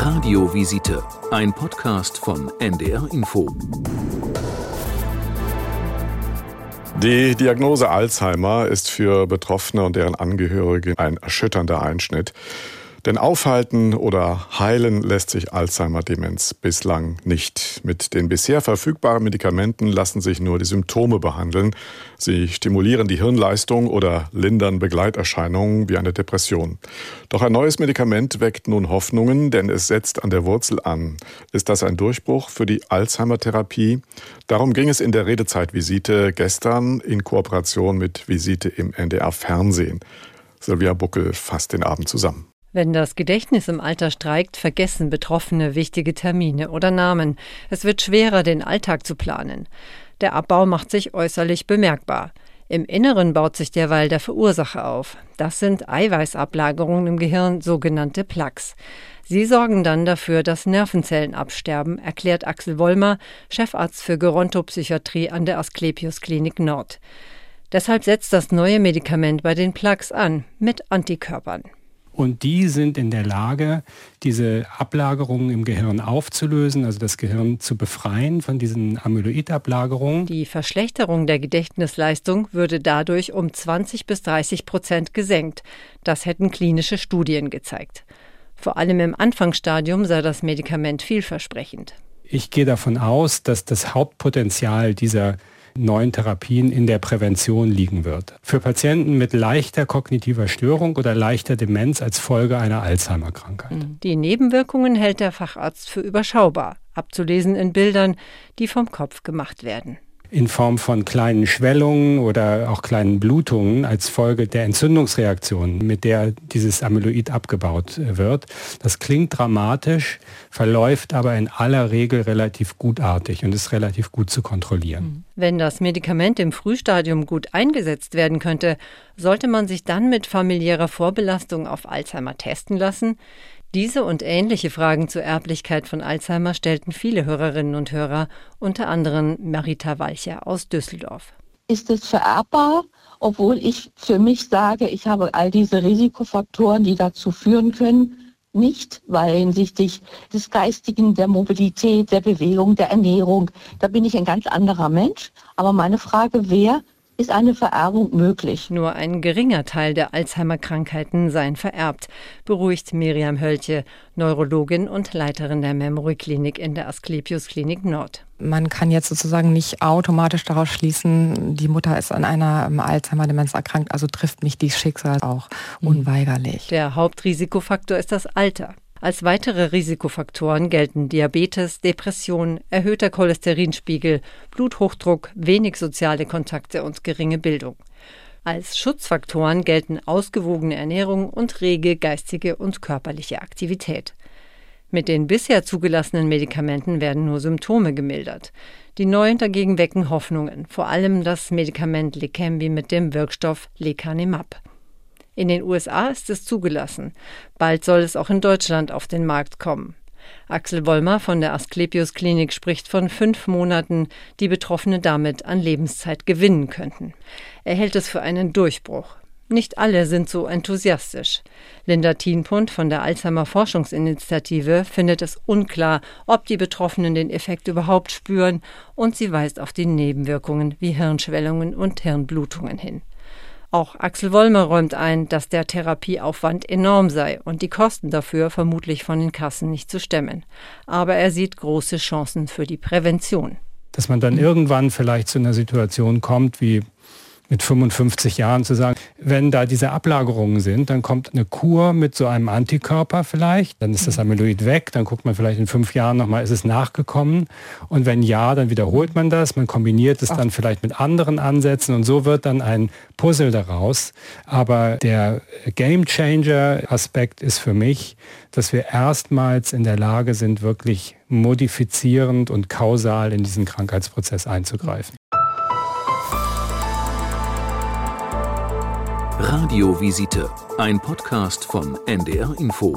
Radiovisite, ein Podcast von NDR Info. Die Diagnose Alzheimer ist für Betroffene und deren Angehörige ein erschütternder Einschnitt. Denn aufhalten oder heilen lässt sich Alzheimer-Demenz bislang nicht. Mit den bisher verfügbaren Medikamenten lassen sich nur die Symptome behandeln. Sie stimulieren die Hirnleistung oder lindern Begleiterscheinungen wie eine Depression. Doch ein neues Medikament weckt nun Hoffnungen, denn es setzt an der Wurzel an. Ist das ein Durchbruch für die Alzheimer-Therapie? Darum ging es in der Redezeitvisite gestern in Kooperation mit Visite im NDR Fernsehen. Sylvia Buckel fasst den Abend zusammen. Wenn das Gedächtnis im Alter streikt, vergessen Betroffene wichtige Termine oder Namen. Es wird schwerer, den Alltag zu planen. Der Abbau macht sich äußerlich bemerkbar. Im Inneren baut sich derweil der Verursacher auf. Das sind Eiweißablagerungen im Gehirn, sogenannte Plaques. Sie sorgen dann dafür, dass Nervenzellen absterben, erklärt Axel Wollmer, Chefarzt für Gerontopsychiatrie an der Asklepios Klinik Nord. Deshalb setzt das neue Medikament bei den Plaques an, mit Antikörpern. Und die sind in der Lage, diese Ablagerungen im Gehirn aufzulösen, also das Gehirn zu befreien von diesen Amyloidablagerungen. Die Verschlechterung der Gedächtnisleistung würde dadurch um 20 bis 30 Prozent gesenkt. Das hätten klinische Studien gezeigt. Vor allem im Anfangsstadium sei das Medikament vielversprechend. Ich gehe davon aus, dass das Hauptpotenzial dieser neuen Therapien in der Prävention liegen wird. Für Patienten mit leichter kognitiver Störung oder leichter Demenz als Folge einer Alzheimer-Krankheit. Mhm. Die Nebenwirkungen hält der Facharzt für überschaubar, abzulesen in Bildern, die vom Kopf gemacht werden in Form von kleinen Schwellungen oder auch kleinen Blutungen als Folge der Entzündungsreaktion, mit der dieses Amyloid abgebaut wird. Das klingt dramatisch, verläuft aber in aller Regel relativ gutartig und ist relativ gut zu kontrollieren. Mhm. Wenn das Medikament im Frühstadium gut eingesetzt werden könnte, sollte man sich dann mit familiärer Vorbelastung auf Alzheimer testen lassen. Diese und ähnliche Fragen zur Erblichkeit von Alzheimer stellten viele Hörerinnen und Hörer, unter anderem Marita Walcher aus Düsseldorf. Ist es vererbbar, obwohl ich für mich sage, ich habe all diese Risikofaktoren, die dazu führen können, nicht, weil hinsichtlich des Geistigen, der Mobilität, der Bewegung, der Ernährung, da bin ich ein ganz anderer Mensch. Aber meine Frage wäre, ist eine Vererbung möglich. Nur ein geringer Teil der Alzheimer-Krankheiten seien vererbt, beruhigt Miriam Hölche, Neurologin und Leiterin der Memory Klinik in der Asklepios Klinik Nord. Man kann jetzt sozusagen nicht automatisch daraus schließen, die Mutter ist an einer ähm, Alzheimer-Demenz erkrankt, also trifft mich die Schicksal auch mhm. unweigerlich. Der Hauptrisikofaktor ist das Alter. Als weitere Risikofaktoren gelten Diabetes, Depression, erhöhter Cholesterinspiegel, Bluthochdruck, wenig soziale Kontakte und geringe Bildung. Als Schutzfaktoren gelten ausgewogene Ernährung und rege geistige und körperliche Aktivität. Mit den bisher zugelassenen Medikamenten werden nur Symptome gemildert. Die neuen dagegen wecken Hoffnungen, vor allem das Medikament Leqembi mit dem Wirkstoff Lecanemab. In den USA ist es zugelassen. Bald soll es auch in Deutschland auf den Markt kommen. Axel Wollmer von der Asklepios Klinik spricht von fünf Monaten, die Betroffene damit an Lebenszeit gewinnen könnten. Er hält es für einen Durchbruch. Nicht alle sind so enthusiastisch. Linda Thienpund von der Alzheimer Forschungsinitiative findet es unklar, ob die Betroffenen den Effekt überhaupt spüren, und sie weist auf die Nebenwirkungen wie Hirnschwellungen und Hirnblutungen hin. Auch Axel Wollmer räumt ein, dass der Therapieaufwand enorm sei und die Kosten dafür vermutlich von den Kassen nicht zu stemmen. Aber er sieht große Chancen für die Prävention. Dass man dann irgendwann vielleicht zu einer Situation kommt, wie mit 55 Jahren zu sagen, wenn da diese Ablagerungen sind, dann kommt eine Kur mit so einem Antikörper vielleicht, dann ist das mhm. Amyloid weg, dann guckt man vielleicht in fünf Jahren nochmal, ist es nachgekommen und wenn ja, dann wiederholt man das, man kombiniert es dann vielleicht mit anderen Ansätzen und so wird dann ein Puzzle daraus. Aber der Game Changer Aspekt ist für mich, dass wir erstmals in der Lage sind, wirklich modifizierend und kausal in diesen Krankheitsprozess einzugreifen. Radiovisite, ein Podcast von NDR Info.